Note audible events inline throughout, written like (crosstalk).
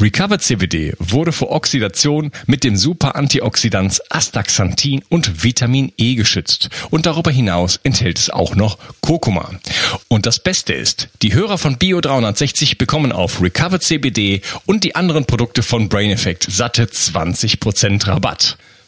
Recover CBD wurde vor Oxidation mit dem Super-Antioxidans Astaxanthin und Vitamin E geschützt und darüber hinaus enthält es auch noch Kurkuma. Und das Beste ist, die Hörer von Bio 360 bekommen auf Recover CBD und die anderen Produkte von Brain Effect satte 20% Rabatt.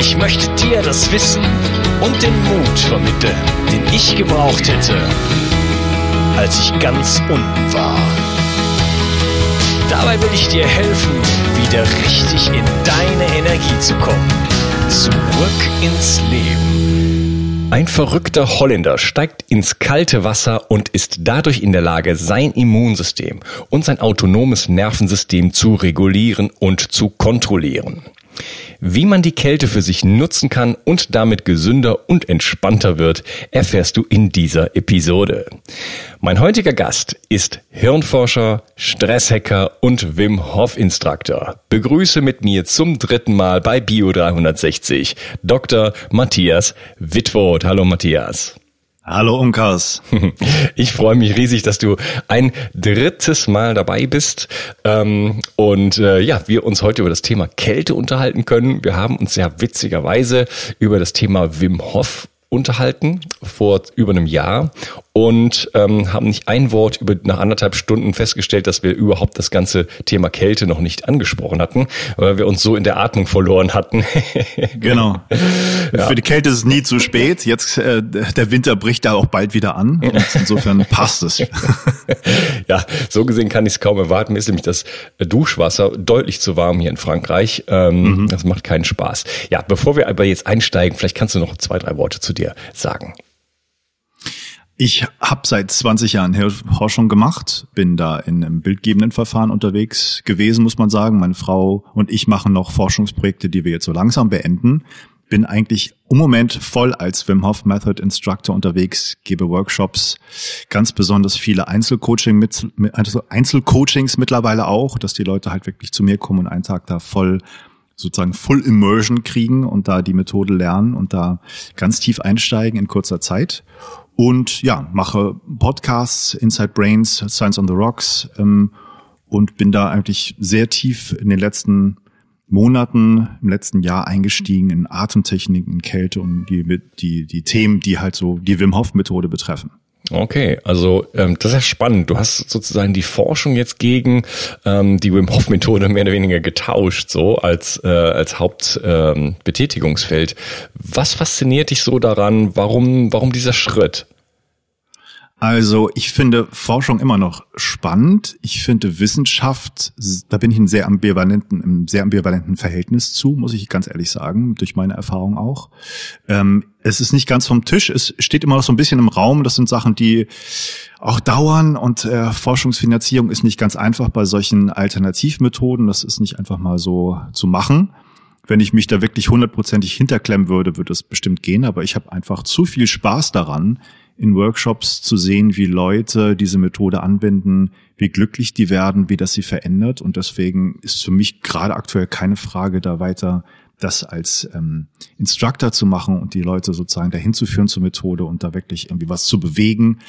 Ich möchte dir das Wissen und den Mut vermitteln, den ich gebraucht hätte, als ich ganz unten war. Dabei will ich dir helfen, wieder richtig in deine Energie zu kommen. Zurück ins Leben. Ein verrückter Holländer steigt ins kalte Wasser und ist dadurch in der Lage, sein Immunsystem und sein autonomes Nervensystem zu regulieren und zu kontrollieren. Wie man die Kälte für sich nutzen kann und damit gesünder und entspannter wird, erfährst du in dieser Episode. Mein heutiger Gast ist Hirnforscher, Stresshacker und Wim Hof Instructor. Begrüße mit mir zum dritten Mal bei Bio 360 Dr. Matthias Wittwoth. Hallo Matthias. Hallo Unkas. (laughs) Ich freue mich riesig, dass du ein drittes Mal dabei bist ähm, und äh, ja, wir uns heute über das Thema Kälte unterhalten können. Wir haben uns ja witzigerweise über das Thema Wim Hof unterhalten vor über einem Jahr und ähm, haben nicht ein Wort über nach anderthalb Stunden festgestellt, dass wir überhaupt das ganze Thema Kälte noch nicht angesprochen hatten, weil wir uns so in der Atmung verloren hatten. (laughs) genau. Ja. Für die Kälte ist es nie zu spät. Jetzt äh, der Winter bricht da auch bald wieder an. Und insofern (laughs) passt es. (laughs) ja, so gesehen kann ich es kaum erwarten. Mir ist nämlich das Duschwasser deutlich zu warm hier in Frankreich. Ähm, mhm. Das macht keinen Spaß. Ja, bevor wir aber jetzt einsteigen, vielleicht kannst du noch zwei, drei Worte zu dir sagen. Ich habe seit 20 Jahren Forschung gemacht, bin da in einem bildgebenden Verfahren unterwegs gewesen, muss man sagen. Meine Frau und ich machen noch Forschungsprojekte, die wir jetzt so langsam beenden. Bin eigentlich im Moment voll als Wim Hof Method Instructor unterwegs, gebe Workshops, ganz besonders viele Einzelcoaching mit, also Einzelcoachings mittlerweile auch, dass die Leute halt wirklich zu mir kommen und einen Tag da voll sozusagen Full Immersion kriegen und da die Methode lernen und da ganz tief einsteigen in kurzer Zeit und ja, mache Podcasts, Inside Brains, Science on the Rocks ähm, und bin da eigentlich sehr tief in den letzten Monaten, im letzten Jahr eingestiegen in Atemtechniken, Kälte und die, die, die Themen, die halt so die Wim Hof Methode betreffen. Okay, also ähm, das ist spannend. Du hast sozusagen die Forschung jetzt gegen ähm, die Wim Hof Methode mehr oder weniger getauscht, so als äh, als Hauptbetätigungsfeld. Ähm, Was fasziniert dich so daran? Warum warum dieser Schritt? Also ich finde Forschung immer noch spannend. Ich finde Wissenschaft, da bin ich in sehr ambivalenten, im sehr ambivalenten Verhältnis zu, muss ich ganz ehrlich sagen, durch meine Erfahrung auch. Ähm, es ist nicht ganz vom Tisch, es steht immer noch so ein bisschen im Raum. Das sind Sachen, die auch dauern und äh, Forschungsfinanzierung ist nicht ganz einfach bei solchen Alternativmethoden. Das ist nicht einfach mal so zu machen. Wenn ich mich da wirklich hundertprozentig hinterklemmen würde, würde es bestimmt gehen. Aber ich habe einfach zu viel Spaß daran, in Workshops zu sehen, wie Leute diese Methode anwenden, wie glücklich die werden, wie das sie verändert. Und deswegen ist für mich gerade aktuell keine Frage, da weiter das als ähm, Instructor zu machen und die Leute sozusagen dahin zu führen zur Methode und da wirklich irgendwie was zu bewegen.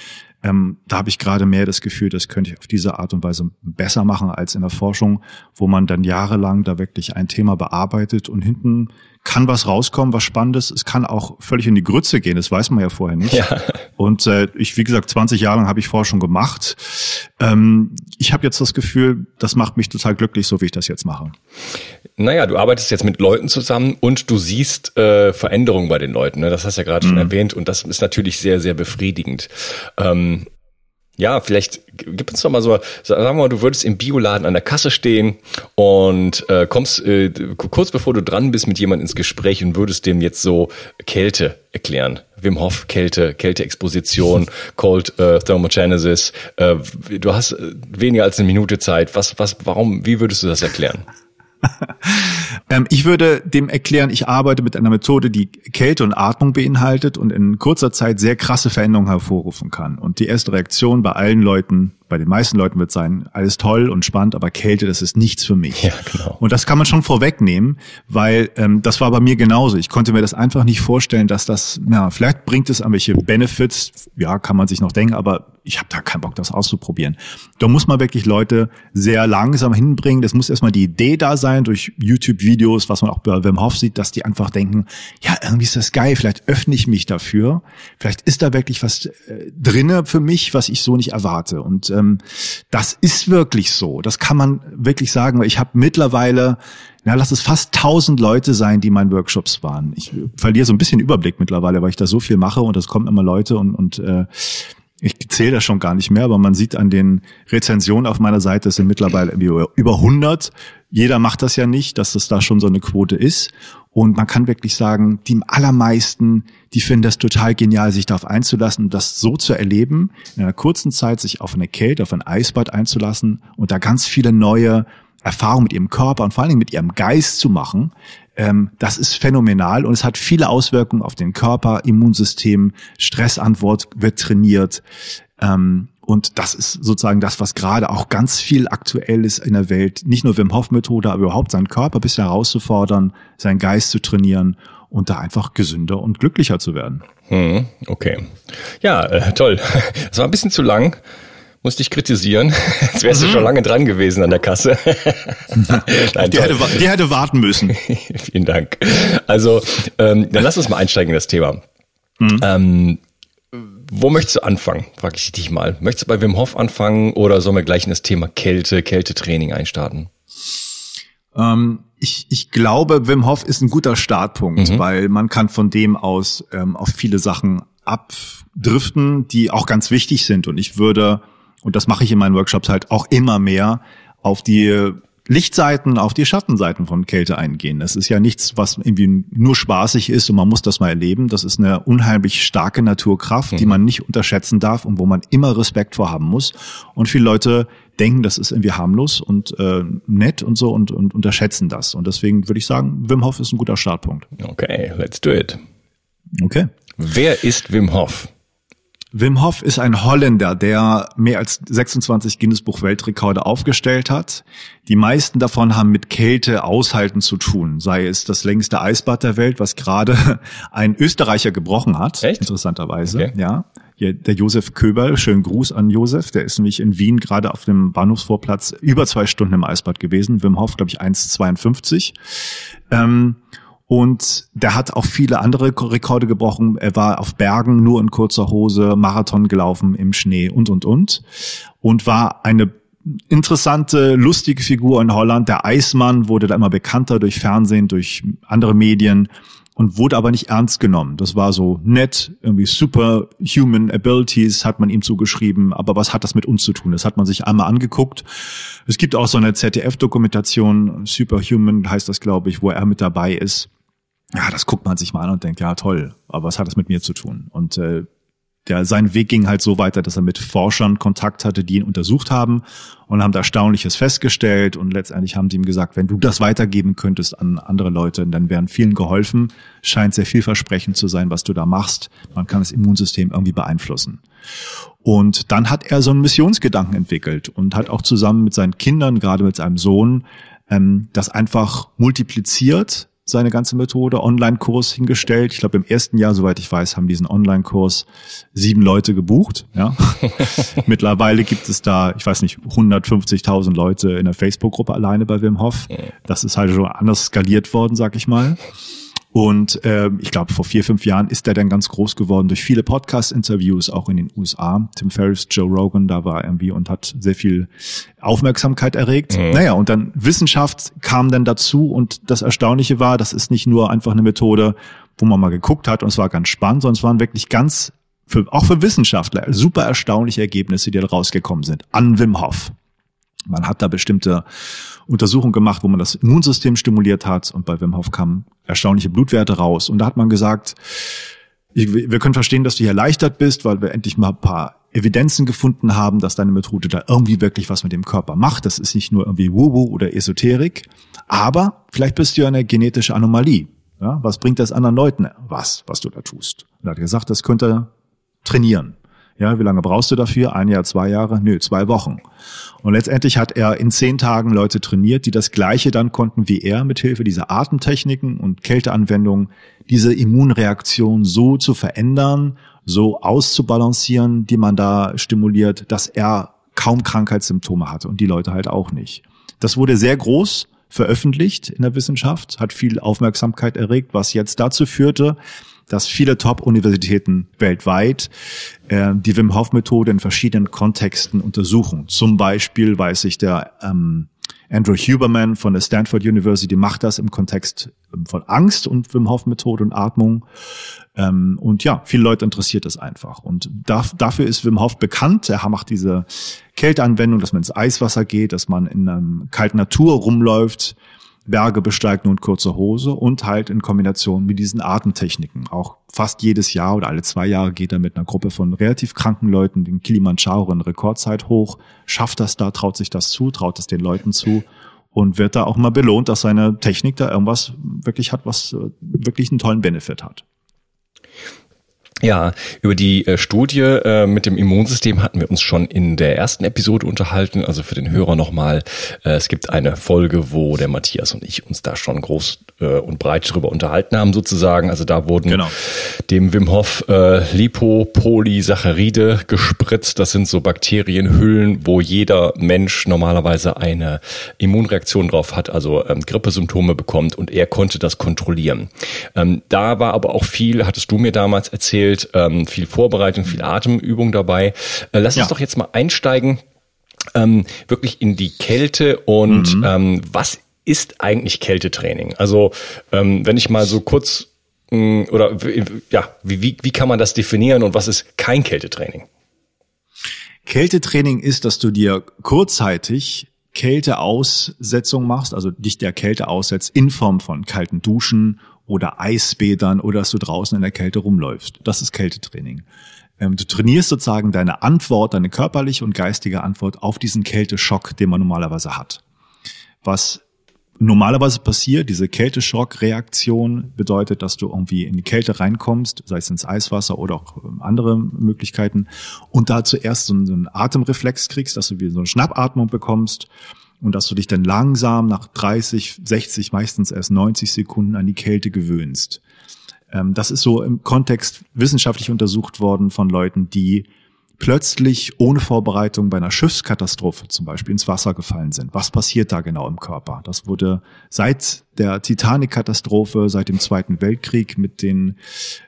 Ähm, da habe ich gerade mehr das Gefühl, das könnte ich auf diese Art und Weise besser machen als in der Forschung, wo man dann jahrelang da wirklich ein Thema bearbeitet und hinten kann was rauskommen, was Spannendes. Es kann auch völlig in die Grütze gehen, das weiß man ja vorher nicht. Ja. Und äh, ich, wie gesagt, 20 Jahre lang habe ich Forschung gemacht. Ähm, ich habe jetzt das Gefühl, das macht mich total glücklich, so wie ich das jetzt mache. Naja, du arbeitest jetzt mit Leuten zusammen und du siehst äh, Veränderungen bei den Leuten. Ne? Das hast du ja gerade mhm. schon erwähnt und das ist natürlich sehr, sehr befriedigend. Ähm, ja, vielleicht gib uns doch mal so, sagen wir mal, du würdest im Bioladen an der Kasse stehen und äh, kommst äh, kurz bevor du dran bist mit jemandem ins Gespräch und würdest dem jetzt so Kälte erklären. Wim Hof, Kälte, Kälteexposition, (laughs) Cold äh, Thermogenesis. Äh, du hast äh, weniger als eine Minute Zeit. Was, was, warum, wie würdest du das erklären? (laughs) ähm, ich würde dem erklären, ich arbeite mit einer Methode, die Kälte und Atmung beinhaltet und in kurzer Zeit sehr krasse Veränderungen hervorrufen kann. Und die erste Reaktion bei allen Leuten bei den meisten Leuten wird sein, alles toll und spannend, aber Kälte, das ist nichts für mich. Ja, genau. Und das kann man schon vorwegnehmen, weil ähm, das war bei mir genauso. Ich konnte mir das einfach nicht vorstellen, dass das, ja, vielleicht bringt es an welche Benefits, ja, kann man sich noch denken, aber ich habe da keinen Bock, das auszuprobieren. Da muss man wirklich Leute sehr langsam hinbringen. Das muss erstmal die Idee da sein durch YouTube-Videos, was man auch bei Wim Hof sieht, dass die einfach denken, ja, irgendwie ist das geil, vielleicht öffne ich mich dafür. Vielleicht ist da wirklich was äh, drinne für mich, was ich so nicht erwarte. Und ähm, das ist wirklich so. Das kann man wirklich sagen, ich habe mittlerweile, na, lass es fast tausend Leute sein, die meinen Workshops waren. Ich verliere so ein bisschen Überblick mittlerweile, weil ich da so viel mache und es kommen immer Leute und, und äh, ich zähle das schon gar nicht mehr, aber man sieht an den Rezensionen auf meiner Seite, es sind mittlerweile über 100. Jeder macht das ja nicht, dass es da schon so eine Quote ist. Und man kann wirklich sagen, die allermeisten, die finden das total genial, sich darauf einzulassen das so zu erleben, in einer kurzen Zeit sich auf eine Kälte, auf ein Eisbad einzulassen und da ganz viele neue Erfahrungen mit ihrem Körper und vor allen Dingen mit ihrem Geist zu machen, ähm, das ist phänomenal und es hat viele Auswirkungen auf den Körper, Immunsystem, Stressantwort wird trainiert. Ähm, und das ist sozusagen das, was gerade auch ganz viel aktuell ist in der Welt. Nicht nur Wim Hof Methode, aber überhaupt seinen Körper ein bisschen herauszufordern, seinen Geist zu trainieren und da einfach gesünder und glücklicher zu werden. Hm, okay. Ja, äh, toll. (laughs) Es war ein bisschen zu lang musste ich kritisieren. (laughs) Jetzt wärst mhm. du schon lange dran gewesen an der Kasse. (laughs) Nein, die, hätte, die hätte warten müssen. (laughs) Vielen Dank. Also, ähm, dann lass uns mal einsteigen in das Thema. Mhm. Ähm, wo möchtest du anfangen, frage ich dich mal. Möchtest du bei Wim Hof anfangen oder sollen wir gleich in das Thema Kälte, Kältetraining einstarten? Ähm, ich, ich glaube, Wim Hof ist ein guter Startpunkt, mhm. weil man kann von dem aus ähm, auf viele Sachen abdriften, die auch ganz wichtig sind. Und ich würde und das mache ich in meinen Workshops halt auch immer mehr, auf die Lichtseiten, auf die Schattenseiten von Kälte eingehen. Das ist ja nichts, was irgendwie nur spaßig ist und man muss das mal erleben. Das ist eine unheimlich starke Naturkraft, mhm. die man nicht unterschätzen darf und wo man immer Respekt vor haben muss. Und viele Leute denken, das ist irgendwie harmlos und äh, nett und so und, und unterschätzen das. Und deswegen würde ich sagen, Wim Hof ist ein guter Startpunkt. Okay, let's do it. Okay. Wer ist Wim Hof? Wim Hof ist ein Holländer, der mehr als 26 Guinness-Buch Weltrekorde aufgestellt hat. Die meisten davon haben mit Kälte aushalten zu tun, sei es das längste Eisbad der Welt, was gerade (laughs) ein Österreicher gebrochen hat, Echt? interessanterweise. Okay. Ja, der Josef Köberl, schönen Gruß an Josef, der ist nämlich in Wien gerade auf dem Bahnhofsvorplatz über zwei Stunden im Eisbad gewesen. Wim Hof, glaube ich, 1,52. Ähm, und der hat auch viele andere Rekorde gebrochen. Er war auf Bergen nur in kurzer Hose, Marathon gelaufen im Schnee und, und, und. Und war eine interessante, lustige Figur in Holland. Der Eismann wurde da immer bekannter durch Fernsehen, durch andere Medien und wurde aber nicht ernst genommen. Das war so nett, irgendwie superhuman abilities hat man ihm zugeschrieben, aber was hat das mit uns zu tun? Das hat man sich einmal angeguckt. Es gibt auch so eine ZDF-Dokumentation, Superhuman heißt das, glaube ich, wo er mit dabei ist ja, das guckt man sich mal an und denkt, ja toll, aber was hat das mit mir zu tun? Und äh, der, sein Weg ging halt so weiter, dass er mit Forschern Kontakt hatte, die ihn untersucht haben und haben da Erstaunliches festgestellt und letztendlich haben sie ihm gesagt, wenn du das weitergeben könntest an andere Leute, dann wären vielen geholfen. Scheint sehr vielversprechend zu sein, was du da machst. Man kann das Immunsystem irgendwie beeinflussen. Und dann hat er so einen Missionsgedanken entwickelt und hat auch zusammen mit seinen Kindern, gerade mit seinem Sohn, ähm, das einfach multipliziert seine ganze Methode, Online-Kurs hingestellt. Ich glaube, im ersten Jahr, soweit ich weiß, haben diesen Online-Kurs sieben Leute gebucht. Ja. (laughs) Mittlerweile gibt es da, ich weiß nicht, 150.000 Leute in der Facebook-Gruppe alleine bei Wim Hof. Das ist halt schon anders skaliert worden, sag ich mal. Und äh, ich glaube, vor vier, fünf Jahren ist er dann ganz groß geworden durch viele Podcast-Interviews, auch in den USA. Tim Ferriss, Joe Rogan, da war er irgendwie und hat sehr viel Aufmerksamkeit erregt. Mhm. Naja, und dann Wissenschaft kam dann dazu und das Erstaunliche war, das ist nicht nur einfach eine Methode, wo man mal geguckt hat und es war ganz spannend, sondern es waren wirklich ganz, für, auch für Wissenschaftler, super erstaunliche Ergebnisse, die da rausgekommen sind. An Wim Hof. Man hat da bestimmte Untersuchungen gemacht, wo man das Immunsystem stimuliert hat und bei Wim Hof kamen erstaunliche Blutwerte raus. Und da hat man gesagt, wir können verstehen, dass du hier erleichtert bist, weil wir endlich mal ein paar Evidenzen gefunden haben, dass deine Methode da irgendwie wirklich was mit dem Körper macht. Das ist nicht nur irgendwie Wubu oder Esoterik, aber vielleicht bist du ja eine genetische Anomalie. Ja, was bringt das anderen Leuten was, was du da tust? Und er hat gesagt, das könnte trainieren. Ja, wie lange brauchst du dafür? Ein Jahr, zwei Jahre? Nö, zwei Wochen. Und letztendlich hat er in zehn Tagen Leute trainiert, die das Gleiche dann konnten wie er mit Hilfe dieser Atemtechniken und Kälteanwendungen, diese Immunreaktion so zu verändern, so auszubalancieren, die man da stimuliert, dass er kaum Krankheitssymptome hatte und die Leute halt auch nicht. Das wurde sehr groß veröffentlicht in der Wissenschaft, hat viel Aufmerksamkeit erregt, was jetzt dazu führte, dass viele Top-Universitäten weltweit äh, die Wim Hof-Methode in verschiedenen Kontexten untersuchen. Zum Beispiel weiß ich, der ähm, Andrew Huberman von der Stanford University macht das im Kontext ähm, von Angst und Wim Hof Methode und Atmung. Ähm, und ja, viele Leute interessiert das einfach. Und da, dafür ist Wim Hof bekannt. Er macht diese Kälteanwendung, dass man ins Eiswasser geht, dass man in einem kalten Natur rumläuft, Berge besteigt nur in kurzer Hose und halt in Kombination mit diesen Atemtechniken. Auch fast jedes Jahr oder alle zwei Jahre geht er mit einer Gruppe von relativ kranken Leuten den Kilimanjaro in Rekordzeit hoch, schafft das da, traut sich das zu, traut es den Leuten zu und wird da auch mal belohnt, dass seine Technik da irgendwas wirklich hat, was äh, wirklich einen tollen Benefit hat. Ja, über die äh, Studie äh, mit dem Immunsystem hatten wir uns schon in der ersten Episode unterhalten. Also für den Hörer nochmal, äh, es gibt eine Folge, wo der Matthias und ich uns da schon groß äh, und breit drüber unterhalten haben sozusagen. Also da wurden genau. dem Wim Hof äh, Lipopolysaccharide gespritzt. Das sind so Bakterienhüllen, wo jeder Mensch normalerweise eine Immunreaktion drauf hat, also ähm, Grippesymptome bekommt und er konnte das kontrollieren. Ähm, da war aber auch viel, hattest du mir damals erzählt, erzählt, ähm, viel Vorbereitung, viel Atemübung dabei. Äh, lass uns doch jetzt mal einsteigen, ähm, wirklich in die Kälte und mhm. ähm, was ist eigentlich Kältetraining? Also ähm, wenn ich mal so kurz mh, mm, oder ja, wie, wie, wie kann man das definieren und was ist kein Kältetraining? Kältetraining ist, dass du dir kurzzeitig Kälteaussetzung machst, also dich der Kälte aussetzt in Form von kalten Duschen oder Eisbädern oder dass du draußen in der Kälte rumläufst. Das ist Kältetraining. Ähm, du trainierst sozusagen deine Antwort, deine körperliche und geistige Antwort auf diesen Kälteschock, den man normalerweise hat. Was normalerweise passiert, diese Kälteschockreaktion bedeutet, dass du irgendwie in die Kälte reinkommst, sei es ins Eiswasser oder auch ähm, andere Möglichkeiten, und da zuerst so einen Atemreflex kriegst, dass du wie so eine Schnappatmung bekommst und dass du dich dann langsam nach 30, 60, meistens erst 90 Sekunden an die Kälte gewöhnst. Ähm, das ist so im Kontext wissenschaftlich untersucht worden von Leuten, die plötzlich ohne Vorbereitung bei einer Schiffskatastrophe zum Beispiel ins Wasser gefallen sind. Was passiert da genau im Körper? Das wurde seit der Titanic-Katastrophe, seit dem Zweiten Weltkrieg mit den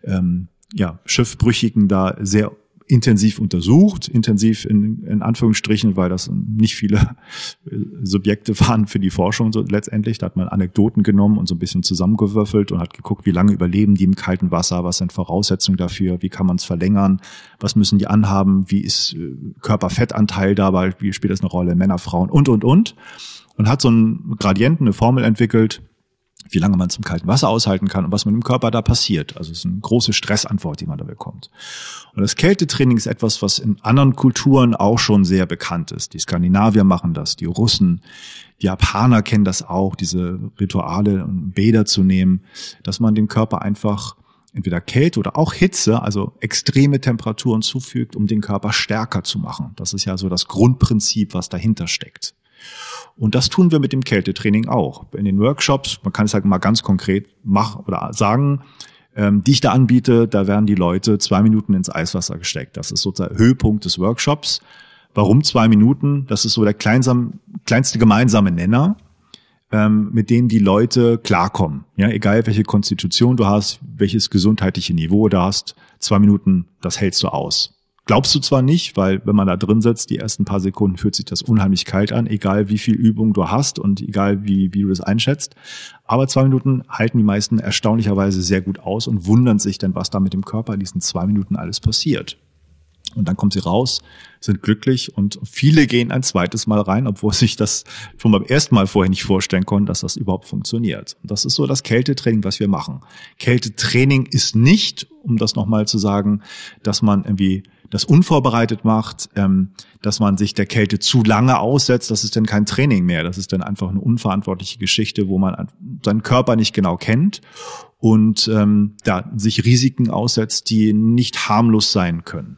ähm, ja, Schiffbrüchigen da sehr intensiv untersucht, intensiv in, in Anführungsstrichen, weil das nicht viele äh, Subjekte (laughs) waren für die Forschung so letztendlich. Da hat man Anekdoten genommen und so ein bisschen zusammengewürfelt und hat geguckt, wie lange überleben die im kalten Wasser, was sind Voraussetzungen dafür, wie kann man es verlängern, was müssen die anhaben, wie ist äh, Körperfettanteil dabei, wie spielt das eine Rolle, Männer, Frauen und, und, und. Und hat so einen Gradienten, eine Formel entwickelt, wie lange man zum kalten Wasser aushalten kann und was mit dem Körper da passiert. Also es ist eine große Stressantwort, die man da bekommt. Und das Kältetraining ist etwas, was in anderen Kulturen auch schon sehr bekannt ist. Die Skandinavier machen das, die Russen, die Japaner kennen das auch, diese Rituale und Bäder zu nehmen, dass man dem Körper einfach entweder Kälte oder auch Hitze, also extreme Temperaturen zufügt, um den Körper stärker zu machen. Das ist ja so das Grundprinzip, was dahinter steckt. Und das tun wir mit dem Kältetraining auch. In den Workshops, man kann es halt mal ganz konkret machen oder sagen, ähm, die ich da anbiete, da werden die Leute zwei Minuten ins Eiswasser gesteckt. Das ist sozusagen Höhepunkt des Workshops. Warum zwei Minuten? Das ist so der kleinsam, kleinste gemeinsame Nenner, ähm, mit dem die Leute klarkommen. Ja, egal welche Konstitution du hast, welches gesundheitliche Niveau du hast, zwei Minuten, das hältst du aus. Glaubst du zwar nicht, weil wenn man da drin sitzt, die ersten paar Sekunden fühlt sich das unheimlich kalt an, egal wie viel Übung du hast und egal wie, wie du das einschätzt. Aber zwei Minuten halten die meisten erstaunlicherweise sehr gut aus und wundern sich denn, was da mit dem Körper in diesen zwei Minuten alles passiert. Und dann kommen sie raus, sind glücklich und viele gehen ein zweites Mal rein, obwohl sich das schon beim ersten Mal vorher nicht vorstellen konnten, dass das überhaupt funktioniert. Und das ist so das Kältetraining, was wir machen. Kältetraining ist nicht, um das nochmal zu sagen, dass man irgendwie das unvorbereitet macht, ähm, dass man sich der Kälte zu lange aussetzt, das ist dann kein Training mehr. Das ist dann einfach eine unverantwortliche Geschichte, wo man seinen Körper nicht genau kennt und ähm, da sich Risiken aussetzt, die nicht harmlos sein können.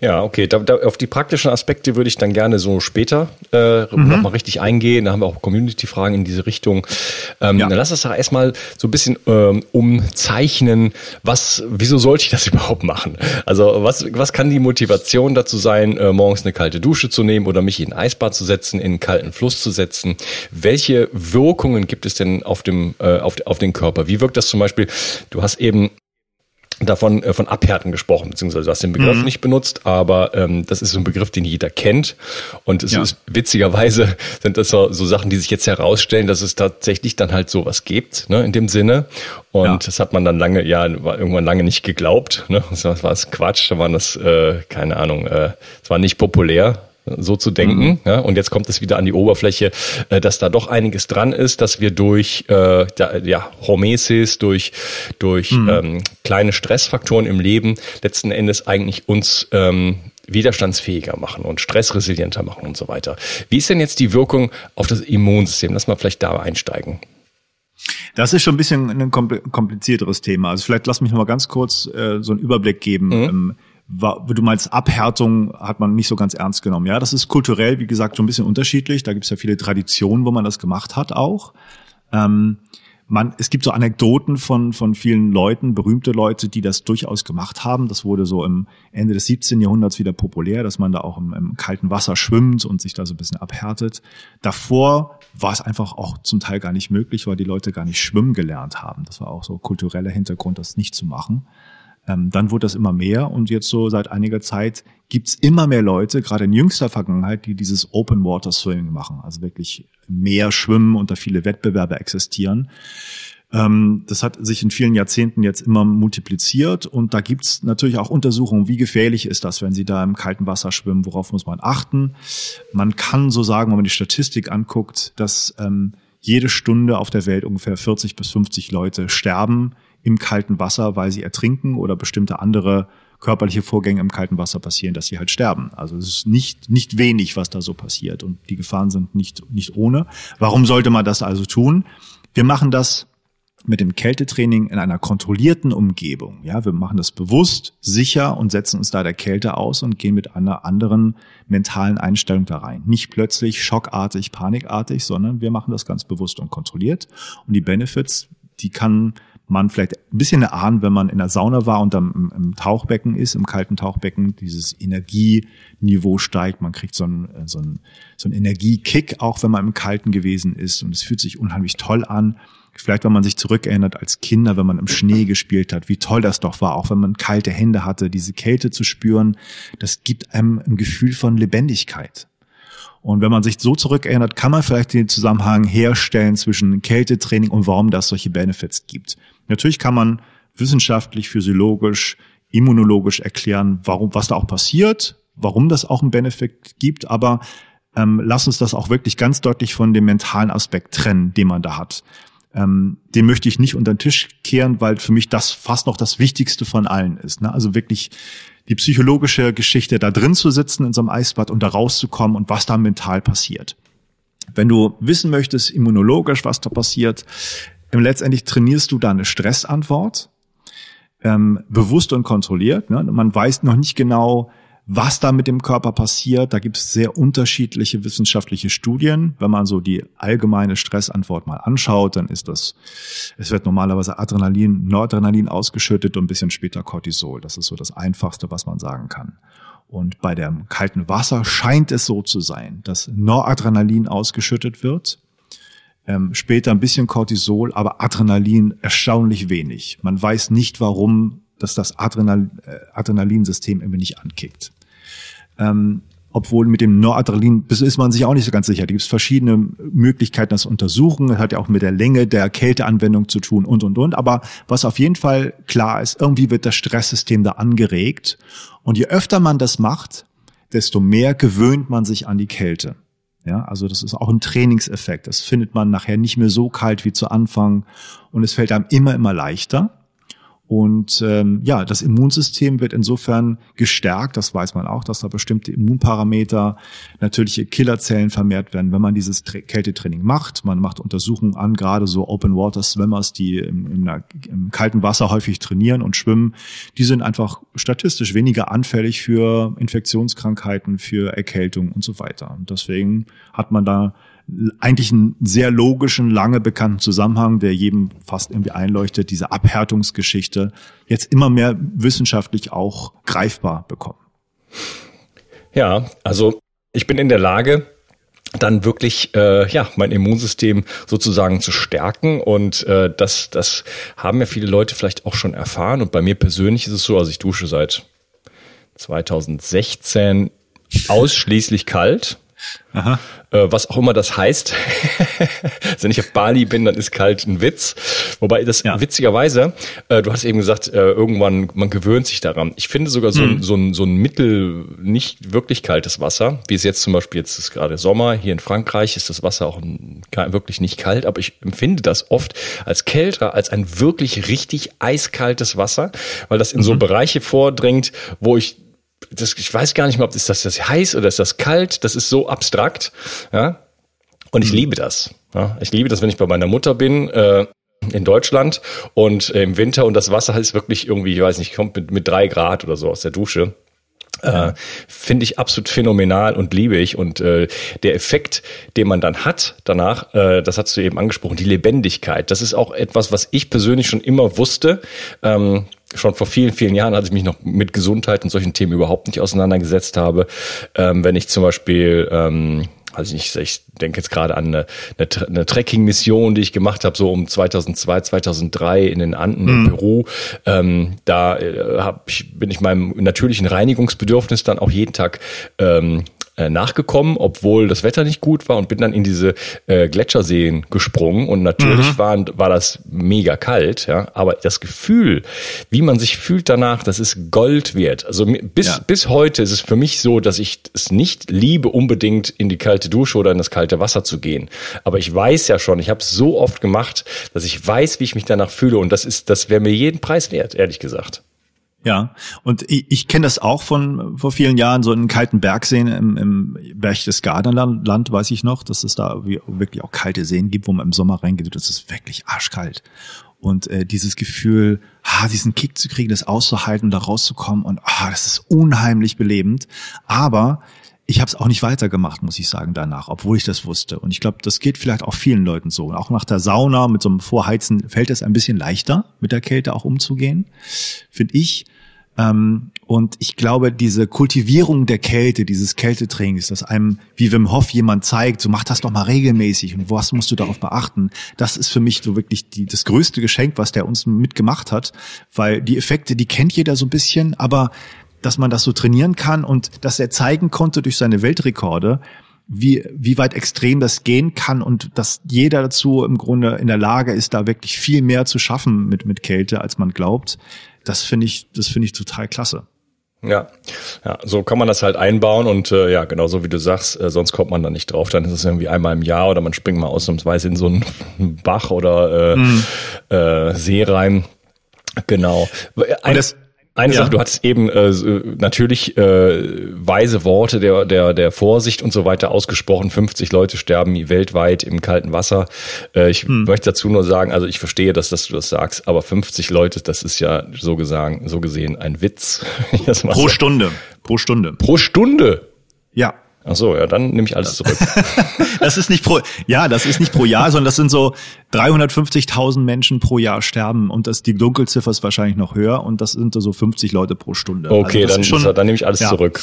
Ja, okay. Da, da, auf die praktischen Aspekte würde ich dann gerne so später äh, mhm. nochmal richtig eingehen. Da haben wir auch Community-Fragen in diese Richtung. Ähm, ja. Dann lass uns doch erstmal so ein bisschen ähm, umzeichnen, was, wieso sollte ich das (laughs) überhaupt machen? Also was, was kann die Motivation dazu sein, äh, morgens eine kalte Dusche zu nehmen oder mich in ein Eisbad zu setzen, in einen kalten Fluss zu setzen? Welche Wirkungen gibt es denn auf dem, äh, auf, auf den Körper? Wie wirkt das zum Beispiel? Du hast eben davon äh, von Abhärten gesprochen, beziehungsweise du hast den Begriff mhm. nicht benutzt, aber ähm, das ist so ein Begriff, den jeder kennt. Und es ja. ist witzigerweise (laughs) sind das so, so Sachen, die sich jetzt herausstellen, dass es tatsächlich dann halt sowas gibt, ne, in dem Sinne. Und ja. das hat man dann lange, ja, war irgendwann lange nicht geglaubt. Ne? Das war das Quatsch, da waren das, äh, keine Ahnung, äh, es war nicht populär so zu denken. Mhm. Ja, und jetzt kommt es wieder an die Oberfläche, äh, dass da doch einiges dran ist, dass wir durch äh, ja, Hormesis, durch, durch mhm. ähm, kleine Stressfaktoren im Leben letzten Endes eigentlich uns ähm, widerstandsfähiger machen und stressresilienter machen und so weiter. Wie ist denn jetzt die Wirkung auf das Immunsystem? Lass mal vielleicht da einsteigen. Das ist schon ein bisschen ein komplizierteres Thema. Also vielleicht lass mich noch mal ganz kurz äh, so einen Überblick geben. Mhm. Ähm, war, du meinst Abhärtung hat man nicht so ganz ernst genommen. Ja, das ist kulturell, wie gesagt, schon ein bisschen unterschiedlich. Da gibt es ja viele Traditionen, wo man das gemacht hat auch. Ähm, man, es gibt so Anekdoten von, von vielen Leuten, berühmte Leute, die das durchaus gemacht haben. Das wurde so im Ende des 17. Jahrhunderts wieder populär, dass man da auch im, im kalten Wasser schwimmt und sich da so ein bisschen abhärtet. Davor war es einfach auch zum Teil gar nicht möglich, weil die Leute gar nicht schwimmen gelernt haben. Das war auch so kultureller Hintergrund, das nicht zu machen. Ähm, dann wurde das immer mehr und jetzt so seit einiger Zeit gibt's immer mehr Leute, gerade in jüngster Vergangenheit, die dieses Open Water Swimming machen, also wirklich mehr schwimmen und da viele Wettbewerbe existieren. Ähm, das hat sich in vielen Jahrzehnten jetzt immer multipliziert und da gibt's natürlich auch Untersuchungen, wie gefährlich ist das, wenn Sie da im kalten Wasser schwimmen, worauf muss man achten. Man kann so sagen, wenn man die Statistik anguckt, dass ähm, jede Stunde auf der Welt ungefähr 40 bis 50 Leute sterben im kalten Wasser, weil sie ertrinken oder bestimmte andere körperliche Vorgänge im kalten Wasser passieren, dass sie halt sterben. Also es ist nicht, nicht wenig, was da so passiert und die Gefahren sind nicht, nicht ohne. Warum sollte man das also tun? Wir machen das mit dem Kältetraining in einer kontrollierten Umgebung. Ja, wir machen das bewusst, sicher und setzen uns da der Kälte aus und gehen mit einer anderen mentalen Einstellung da rein. Nicht plötzlich schockartig, panikartig, sondern wir machen das ganz bewusst und kontrolliert. Und die Benefits, die kann man vielleicht ein bisschen erahnen, wenn man in der Sauna war und dann im, im Tauchbecken ist, im kalten Tauchbecken, dieses Energieniveau steigt, man kriegt so einen, so einen, so einen Energiekick, auch wenn man im Kalten gewesen ist und es fühlt sich unheimlich toll an. Vielleicht, wenn man sich zurückerinnert als Kinder, wenn man im Schnee gespielt hat, wie toll das doch war, auch wenn man kalte Hände hatte, diese Kälte zu spüren, das gibt einem ein Gefühl von Lebendigkeit. Und wenn man sich so zurückerinnert, kann man vielleicht den Zusammenhang herstellen zwischen Kältetraining und warum das solche Benefits gibt. Natürlich kann man wissenschaftlich, physiologisch, immunologisch erklären, warum, was da auch passiert, warum das auch einen Benefit gibt, aber ähm, lass uns das auch wirklich ganz deutlich von dem mentalen Aspekt trennen, den man da hat. Ähm, den möchte ich nicht unter den Tisch kehren, weil für mich das fast noch das Wichtigste von allen ist. Ne? Also wirklich die psychologische Geschichte, da drin zu sitzen in so einem Eisbad und da rauszukommen und was da mental passiert. Wenn du wissen möchtest, immunologisch, was da passiert, letztendlich trainierst du da eine Stressantwort, ähm, bewusst und kontrolliert. Ne? Man weiß noch nicht genau, Was da mit dem Körper passiert, da gibt es sehr unterschiedliche wissenschaftliche Studien. Wenn man so die allgemeine Stressantwort mal anschaut, dann ist das, es wird normalerweise Adrenalin, Noradrenalin ausgeschüttet und ein bisschen später Cortisol. Das ist so das Einfachste, was man sagen kann. Und bei dem kalten Wasser scheint es so zu sein, dass Noradrenalin ausgeschüttet wird, ähm, später ein bisschen Cortisol, aber Adrenalin erstaunlich wenig. Man weiß nicht, warum dass das Adrenal, äh, Adrenalinsystem irgendwie nicht ankickt. Ähm, obwohl mit dem Noradrenalin ist man sich auch nicht so ganz sicher. Da gibt es verschiedene Möglichkeiten, das zu untersuchen. Das hat ja auch mit der Länge der Kälteanwendung zu tun und, und, und. Aber was auf jeden Fall klar ist, irgendwie wird das Stresssystem da angeregt. Und je öfter man das macht, desto mehr gewöhnt man sich an die Kälte. Ja, also das ist auch ein Trainingseffekt. Das findet man nachher nicht mehr so kalt wie zu Anfang. Und es fällt einem immer, immer leichter. Und ähm, ja, das Immunsystem wird insofern gestärkt. Das weiß man auch, dass da bestimmte Immunparameter, natürliche Killerzellen vermehrt werden, wenn man dieses Tra Kältetraining macht. Man macht Untersuchungen an, gerade so Open Water Swimmers, die im, im, im kalten Wasser häufig trainieren und schwimmen. Die sind einfach statistisch weniger anfällig für Infektionskrankheiten, für Erkältung und so weiter. Und deswegen hat man da eigentlich einen sehr logischen, lange bekannten Zusammenhang, der jedem fast irgendwie einleuchtet, diese Abhärtungsgeschichte jetzt immer mehr wissenschaftlich auch greifbar bekommen. Ja, also ich bin in der Lage, dann wirklich äh, ja mein Immunsystem sozusagen zu stärken. Und äh, das das haben ja viele Leute vielleicht auch schon erfahren. Und bei mir persönlich ist es so, also ich dusche seit 2016 ausschließlich kalt Aha. Äh, was auch immer das heißt. (laughs) Wenn ich auf Bali bin, dann ist kalt ein Witz. Wobei das ja. witzigerweise, äh, du hast eben gesagt, äh, irgendwann, man gewöhnt sich daran. Ich finde sogar so, hm. ein, so, ein, so ein mittel, nicht wirklich kaltes Wasser, wie es jetzt zum Beispiel, jetzt ist gerade Sommer, hier in Frankreich ist das Wasser auch wirklich nicht kalt, aber ich empfinde das oft als kälter, als ein wirklich richtig eiskaltes Wasser, weil das in so mhm. Bereiche vordringt, wo ich das, ich weiß gar nicht mehr, ob ist das, das heiß oder ist das kalt. Das ist so abstrakt. Ja? Und ich mhm. liebe das. Ja? Ich liebe das, wenn ich bei meiner Mutter bin. Äh, in Deutschland und im Winter und das Wasser ist wirklich irgendwie, ich weiß nicht, kommt mit, mit drei Grad oder so aus der Dusche. Äh, Finde ich absolut phänomenal und liebe ich. Und äh, der Effekt, den man dann hat danach, äh, das hast du eben angesprochen, die Lebendigkeit, das ist auch etwas, was ich persönlich schon immer wusste. Ähm, schon vor vielen, vielen Jahren, als ich mich noch mit Gesundheit und solchen Themen überhaupt nicht auseinandergesetzt habe. Ähm, wenn ich zum Beispiel ähm, also ich, ich denke jetzt gerade an eine, eine, eine Trekking-Mission, die ich gemacht habe, so um 2002, 2003 in den Anden mhm. in Peru. Ähm, da äh, hab ich, bin ich meinem natürlichen Reinigungsbedürfnis dann auch jeden Tag ähm, äh, nachgekommen, obwohl das Wetter nicht gut war und bin dann in diese äh, Gletscherseen gesprungen und natürlich mhm. war, war das mega kalt, ja, aber das Gefühl, wie man sich fühlt danach, das ist Gold wert. Also bis, ja. bis heute ist es für mich so, dass ich es nicht liebe, unbedingt in die kalte Dusche oder in das kalte Wasser zu gehen. Aber ich weiß ja schon, ich habe es so oft gemacht, dass ich weiß, wie ich mich danach fühle und das ist, das wäre mir jeden Preis wert, ehrlich gesagt. Ja, und ich, ich kenne das auch von vor vielen Jahren, so in kalten Bergseen im, im Berchtesgadenland, Land, weiß ich noch, dass es da wirklich auch kalte Seen gibt, wo man im Sommer reingeht. Das ist wirklich arschkalt. Und äh, dieses Gefühl, ah, diesen Kick zu kriegen, das auszuhalten da rauszukommen und ah, das ist unheimlich belebend. Aber ich habe es auch nicht weitergemacht, muss ich sagen, danach, obwohl ich das wusste. Und ich glaube, das geht vielleicht auch vielen Leuten so. Und auch nach der Sauna mit so einem Vorheizen fällt es ein bisschen leichter, mit der Kälte auch umzugehen, finde ich. Ähm, und ich glaube, diese Kultivierung der Kälte, dieses Kältetrainings, dass einem wie Wim Hof jemand zeigt, so mach das doch mal regelmäßig und was musst du darauf beachten, das ist für mich so wirklich die, das größte Geschenk, was der uns mitgemacht hat, weil die Effekte, die kennt jeder so ein bisschen, aber dass man das so trainieren kann und dass er zeigen konnte durch seine Weltrekorde, wie, wie weit extrem das gehen kann und dass jeder dazu im Grunde in der Lage ist, da wirklich viel mehr zu schaffen mit, mit Kälte, als man glaubt. Das finde ich, das finde ich total klasse. Ja, ja, so kann man das halt einbauen und äh, ja, genau so wie du sagst, äh, sonst kommt man da nicht drauf. Dann ist es irgendwie einmal im Jahr oder man springt mal ausnahmsweise in so einen (laughs) Bach oder äh, mhm. äh, See rein. Genau. Ein, das, Eine ja. Sache, du hattest eben äh, natürlich äh, weise Worte der, der, der Vorsicht und so weiter ausgesprochen. 50 Leute sterben weltweit im kalten Wasser. Äh, ich hm. möchte dazu nur sagen, also ich verstehe, dass, dass du das sagst, aber 50 Leute, das ist ja so, gesagt, so gesehen ein Witz. (laughs) Pro Stunde. Pro Stunde. Pro Stunde? Ja. Ach so, ja, dann nehme ich alles zurück. (laughs) das ist nicht pro, ja, das ist nicht pro Jahr, sondern das sind so 350.000 Menschen pro Jahr sterben und das, die Dunkelziffer ist wahrscheinlich noch höher und das sind so 50 Leute pro Stunde. Okay, also dann, schon, dann nehme ich alles ja. zurück.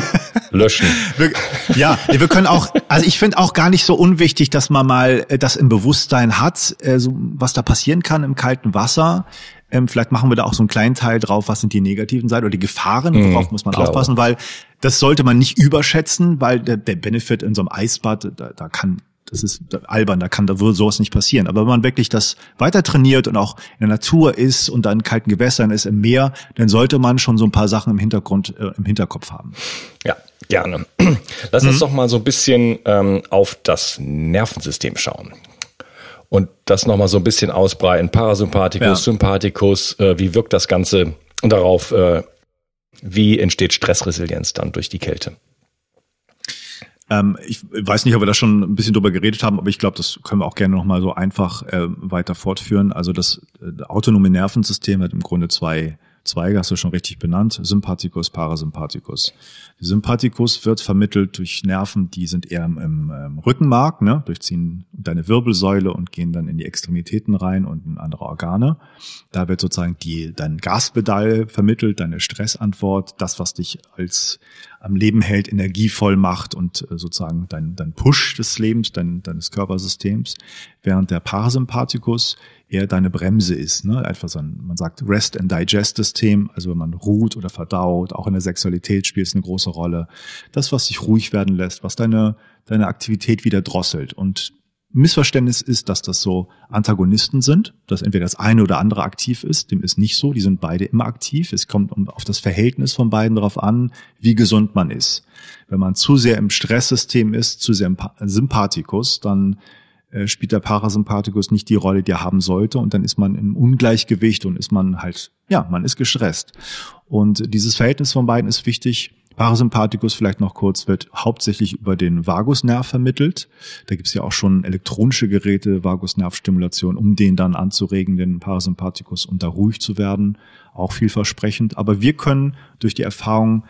(laughs) Löschen. Wir, ja, wir können auch, also ich finde auch gar nicht so unwichtig, dass man mal äh, das im Bewusstsein hat, äh, so, was da passieren kann im kalten Wasser. Ähm, vielleicht machen wir da auch so einen kleinen Teil drauf, was sind die negativen Seiten oder die Gefahren, worauf mhm, muss man klar. aufpassen, weil das sollte man nicht überschätzen, weil der, der Benefit in so einem Eisbad, da, da kann das ist albern, da kann da würde sowas nicht passieren. Aber wenn man wirklich das weiter trainiert und auch in der Natur ist und dann in kalten Gewässern ist, im Meer, dann sollte man schon so ein paar Sachen im Hintergrund, äh, im Hinterkopf haben. Ja, gerne. (clears throat) Lass uns mhm. doch mal so ein bisschen ähm, auf das Nervensystem schauen und das nochmal so ein bisschen ausbreiten. Parasympathikus, ja. Sympathikus, äh, wie wirkt das Ganze darauf, äh, wie entsteht Stressresilienz dann durch die Kälte? Ähm, ich weiß nicht, ob wir da schon ein bisschen drüber geredet haben, aber ich glaube, das können wir auch gerne nochmal so einfach äh, weiter fortführen. Also das äh, autonome Nervensystem hat im Grunde zwei Zweige hast du schon richtig benannt, Sympathikus, Parasympathikus. Sympathikus wird vermittelt durch Nerven, die sind eher im, im, im Rückenmark, ne? durchziehen deine Wirbelsäule und gehen dann in die Extremitäten rein und in andere Organe. Da wird sozusagen die, dein Gaspedal vermittelt, deine Stressantwort, das, was dich als am Leben hält, energievoll macht und äh, sozusagen dein, dein Push des Lebens, dein, deines Körpersystems, während der Parasympathikus eher deine Bremse ist. Ne? Einfach so ein, man sagt Rest and Digest System, also wenn man ruht oder verdaut, auch in der Sexualität spielt es eine große Rolle. Das, was dich ruhig werden lässt, was deine, deine Aktivität wieder drosselt. Und Missverständnis ist, dass das so Antagonisten sind, dass entweder das eine oder andere aktiv ist. Dem ist nicht so. Die sind beide immer aktiv. Es kommt auf das Verhältnis von beiden darauf an, wie gesund man ist. Wenn man zu sehr im Stresssystem ist, zu sehr im Sympathikus, dann äh, spielt der Parasympathikus nicht die Rolle, die er haben sollte und dann ist man im Ungleichgewicht und ist man halt, ja, man ist gestresst. Und dieses Verhältnis von beiden ist wichtig. Parasympathikus vielleicht noch kurz wird hauptsächlich über den Vagusnerv vermittelt. Da gibt's ja auch schon elektronische Geräte, Vagusnervstimulation, um den dann anzuregen, den Parasympathikus unter ruhig zu werden. Auch vielversprechend. Aber wir können durch die Erfahrung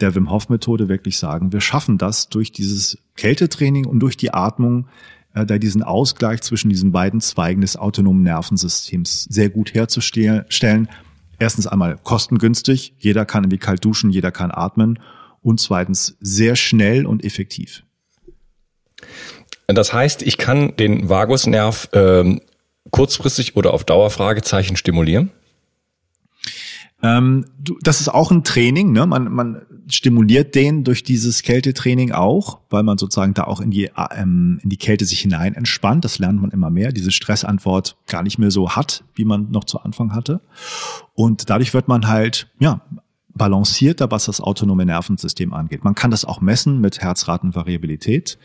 der Wim Hof Methode wirklich sagen, wir schaffen das durch dieses Kältetraining und durch die Atmung äh, da diesen Ausgleich zwischen diesen beiden Zweigen des autonomen Nervensystems sehr gut herzustellen. Erstens einmal kostengünstig, jeder kann irgendwie kalt duschen, jeder kann atmen und zweitens sehr schnell und effektiv. Das heißt, ich kann den Vagusnerv ähm, kurzfristig oder auf Dauerfragezeichen stimulieren? Ähm, du, das ist auch ein Training, ne? Man, man stimuliert den durch dieses Kältetraining auch, weil man sozusagen da auch in die, ähm, in die Kälte sich hinein entspannt. Das lernt man immer mehr, diese Stressantwort gar nicht mehr so hat, wie man noch zu Anfang hatte. Und dadurch wird man halt, ja, balancierter, was das autonome Nervensystem angeht. Man kann das auch messen mit Herzratenvariabilität.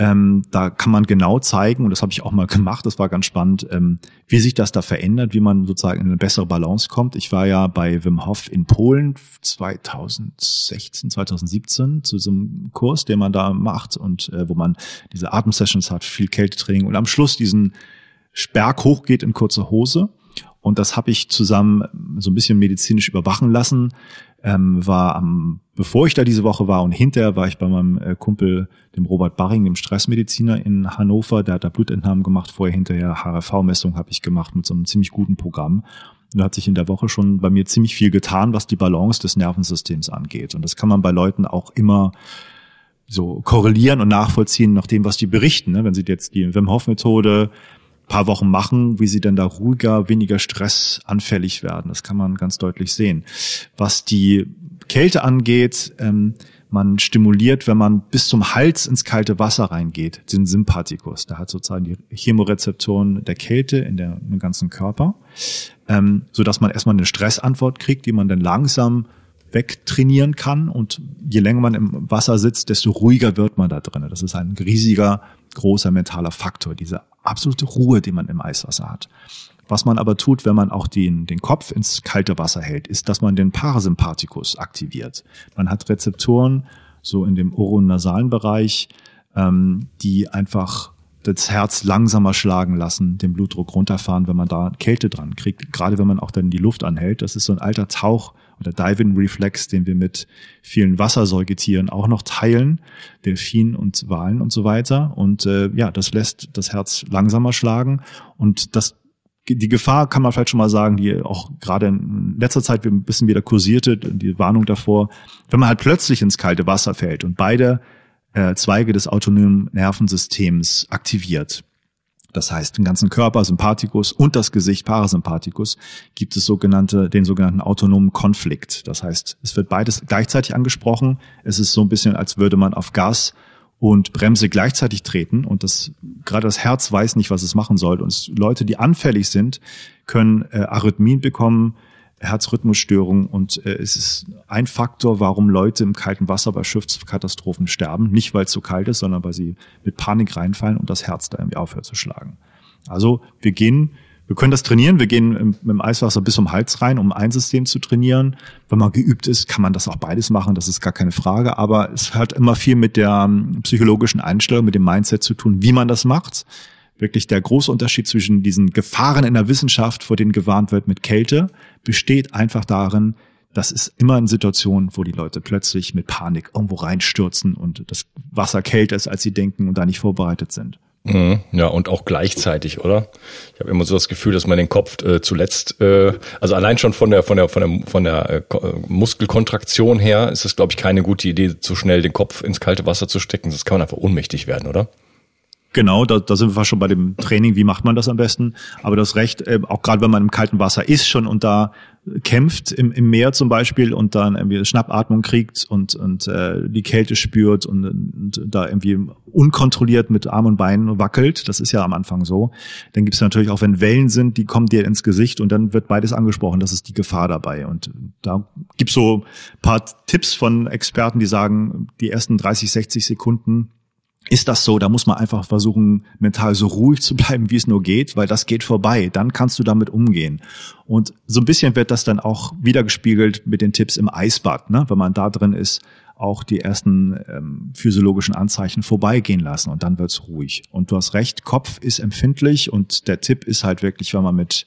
Ähm, da kann man genau zeigen, und das habe ich auch mal gemacht, das war ganz spannend, ähm, wie sich das da verändert, wie man sozusagen in eine bessere Balance kommt. Ich war ja bei Wim Hof in Polen 2016, 2017 zu so einem Kurs, den man da macht und äh, wo man diese Atemsessions hat, viel Kältetraining und am Schluss diesen Berg hochgeht in kurzer Hose. Und das habe ich zusammen so ein bisschen medizinisch überwachen lassen ähm, war am, bevor ich da diese Woche war und hinterher war ich bei meinem äh, Kumpel, dem Robert Barring, dem Stressmediziner in Hannover, der hat da Blutentnahmen gemacht, vorher hinterher HRV-Messung habe ich gemacht mit so einem ziemlich guten Programm. Und da hat sich in der Woche schon bei mir ziemlich viel getan, was die Balance des Nervensystems angeht. Und das kann man bei Leuten auch immer so korrelieren und nachvollziehen nach dem, was die berichten. Ne? Wenn sie jetzt die Wim Hof Methode paar Wochen machen, wie sie dann da ruhiger, weniger stressanfällig werden. Das kann man ganz deutlich sehen. Was die Kälte angeht, ähm, man stimuliert, wenn man bis zum Hals ins kalte Wasser reingeht, den Sympathikus. Der hat sozusagen die Chemorezeptoren der Kälte in der, im ganzen Körper, ähm, so dass man erstmal eine Stressantwort kriegt, die man dann langsam wegtrainieren kann. Und je länger man im Wasser sitzt, desto ruhiger wird man da drin. Das ist ein riesiger, großer mentaler Faktor, diese absolute Ruhe, die man im Eiswasser hat. Was man aber tut, wenn man auch den, den Kopf ins kalte Wasser hält, ist, dass man den Parasympathikus aktiviert. Man hat Rezeptoren so in dem oronasalen Bereich, ähm, die einfach das Herz langsamer schlagen lassen, den Blutdruck runterfahren, wenn man da Kälte dran kriegt. Gerade wenn man auch dann die Luft anhält. Das ist so ein alter Tauch- oder Diving-Reflex, den wir mit vielen Wassersäugetieren auch noch teilen, Delfinen und Walen und so weiter. Und äh, ja, das lässt das Herz langsamer schlagen. Und das die Gefahr kann man vielleicht schon mal sagen, die auch gerade in letzter Zeit ein bisschen wieder kursierte, die Warnung davor, wenn man halt plötzlich ins kalte Wasser fällt und beide äh, Zweige des autonomen Nervensystems aktiviert. Das heißt, den ganzen Körper, Sympathikus und das Gesicht, Parasympathikus, gibt es sogenannte, den sogenannten autonomen Konflikt. Das heißt, es wird beides gleichzeitig angesprochen. Es ist so ein bisschen, als würde man auf Gas und Bremse gleichzeitig treten und das gerade das Herz weiß nicht, was es machen soll. Und es, Leute, die anfällig sind, können äh, Arrhythmien bekommen, Herzrhythmusstörungen und äh, es ist ein Faktor, warum Leute im kalten Wasser bei Schiffskatastrophen sterben. Nicht, weil es zu kalt ist, sondern weil sie mit Panik reinfallen und das Herz da irgendwie aufhört zu schlagen. Also wir gehen, wir können das trainieren, wir gehen im, im Eiswasser bis zum Hals rein, um ein System zu trainieren. Wenn man geübt ist, kann man das auch beides machen, das ist gar keine Frage. Aber es hat immer viel mit der ähm, psychologischen Einstellung, mit dem Mindset zu tun, wie man das macht wirklich der große Unterschied zwischen diesen Gefahren in der Wissenschaft, vor denen gewarnt wird mit Kälte, besteht einfach darin, das ist immer eine Situation, wo die Leute plötzlich mit Panik irgendwo reinstürzen und das Wasser kälter ist, als sie denken und da nicht vorbereitet sind. Mhm, ja, und auch gleichzeitig, oder? Ich habe immer so das Gefühl, dass man den Kopf äh, zuletzt, äh, also allein schon von der von der von der von der äh, Muskelkontraktion her ist es, glaube ich, keine gute Idee, zu schnell den Kopf ins kalte Wasser zu stecken. Das kann man einfach ohnmächtig werden, oder? Genau, da, da sind wir schon bei dem Training, wie macht man das am besten. Aber das Recht, äh, auch gerade wenn man im kalten Wasser ist schon und da kämpft im, im Meer zum Beispiel und dann irgendwie Schnappatmung kriegt und, und äh, die Kälte spürt und, und da irgendwie unkontrolliert mit Arm und Beinen wackelt, das ist ja am Anfang so. Dann gibt es natürlich auch, wenn Wellen sind, die kommen dir ins Gesicht und dann wird beides angesprochen, das ist die Gefahr dabei. Und da gibt's so paar Tipps von Experten, die sagen, die ersten 30, 60 Sekunden ist das so, da muss man einfach versuchen, mental so ruhig zu bleiben, wie es nur geht, weil das geht vorbei. Dann kannst du damit umgehen. Und so ein bisschen wird das dann auch wiedergespiegelt mit den Tipps im Eisbad, ne? wenn man da drin ist, auch die ersten ähm, physiologischen Anzeichen vorbeigehen lassen und dann wird's ruhig. Und du hast recht, Kopf ist empfindlich und der Tipp ist halt wirklich, wenn man mit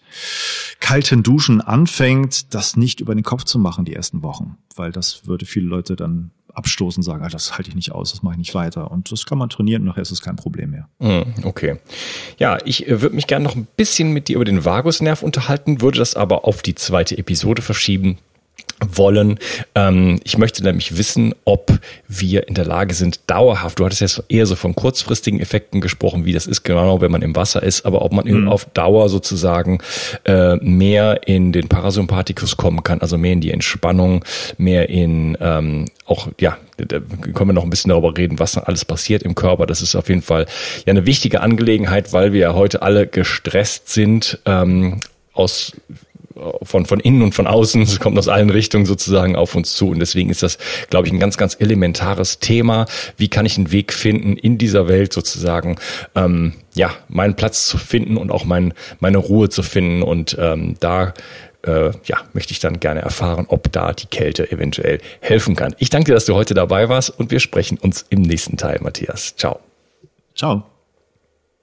kalten Duschen anfängt, das nicht über den Kopf zu machen die ersten Wochen, weil das würde viele Leute dann abstoßen, sagen, das halte ich nicht aus, das mache ich nicht weiter. Und das kann man trainieren und nachher ist es kein Problem mehr. Hm, okay. Ja, ich äh, würde mich gerne noch ein bisschen mit dir über den Vagusnerv unterhalten, würde das aber auf die zweite Episode verschieben wollen. Ähm, ich möchte nämlich wissen, ob wir in der Lage sind, dauerhaft, du hattest jetzt eher so von kurzfristigen Effekten gesprochen, wie das ist genau, wenn man im Wasser ist, aber ob man mhm. auf Dauer sozusagen äh, mehr in den Parasympathikus kommen kann, also mehr in die Entspannung, mehr in ähm, auch, ja, da können wir noch ein bisschen darüber reden, was dann alles passiert im Körper. Das ist auf jeden Fall ja eine wichtige Angelegenheit, weil wir ja heute alle gestresst sind ähm, aus von, von innen und von außen, es kommt aus allen Richtungen sozusagen auf uns zu. Und deswegen ist das, glaube ich, ein ganz, ganz elementares Thema. Wie kann ich einen Weg finden, in dieser Welt sozusagen, ähm, ja, meinen Platz zu finden und auch mein, meine Ruhe zu finden. Und ähm, da äh, ja, möchte ich dann gerne erfahren, ob da die Kälte eventuell helfen kann. Ich danke dir, dass du heute dabei warst und wir sprechen uns im nächsten Teil, Matthias. Ciao. Ciao.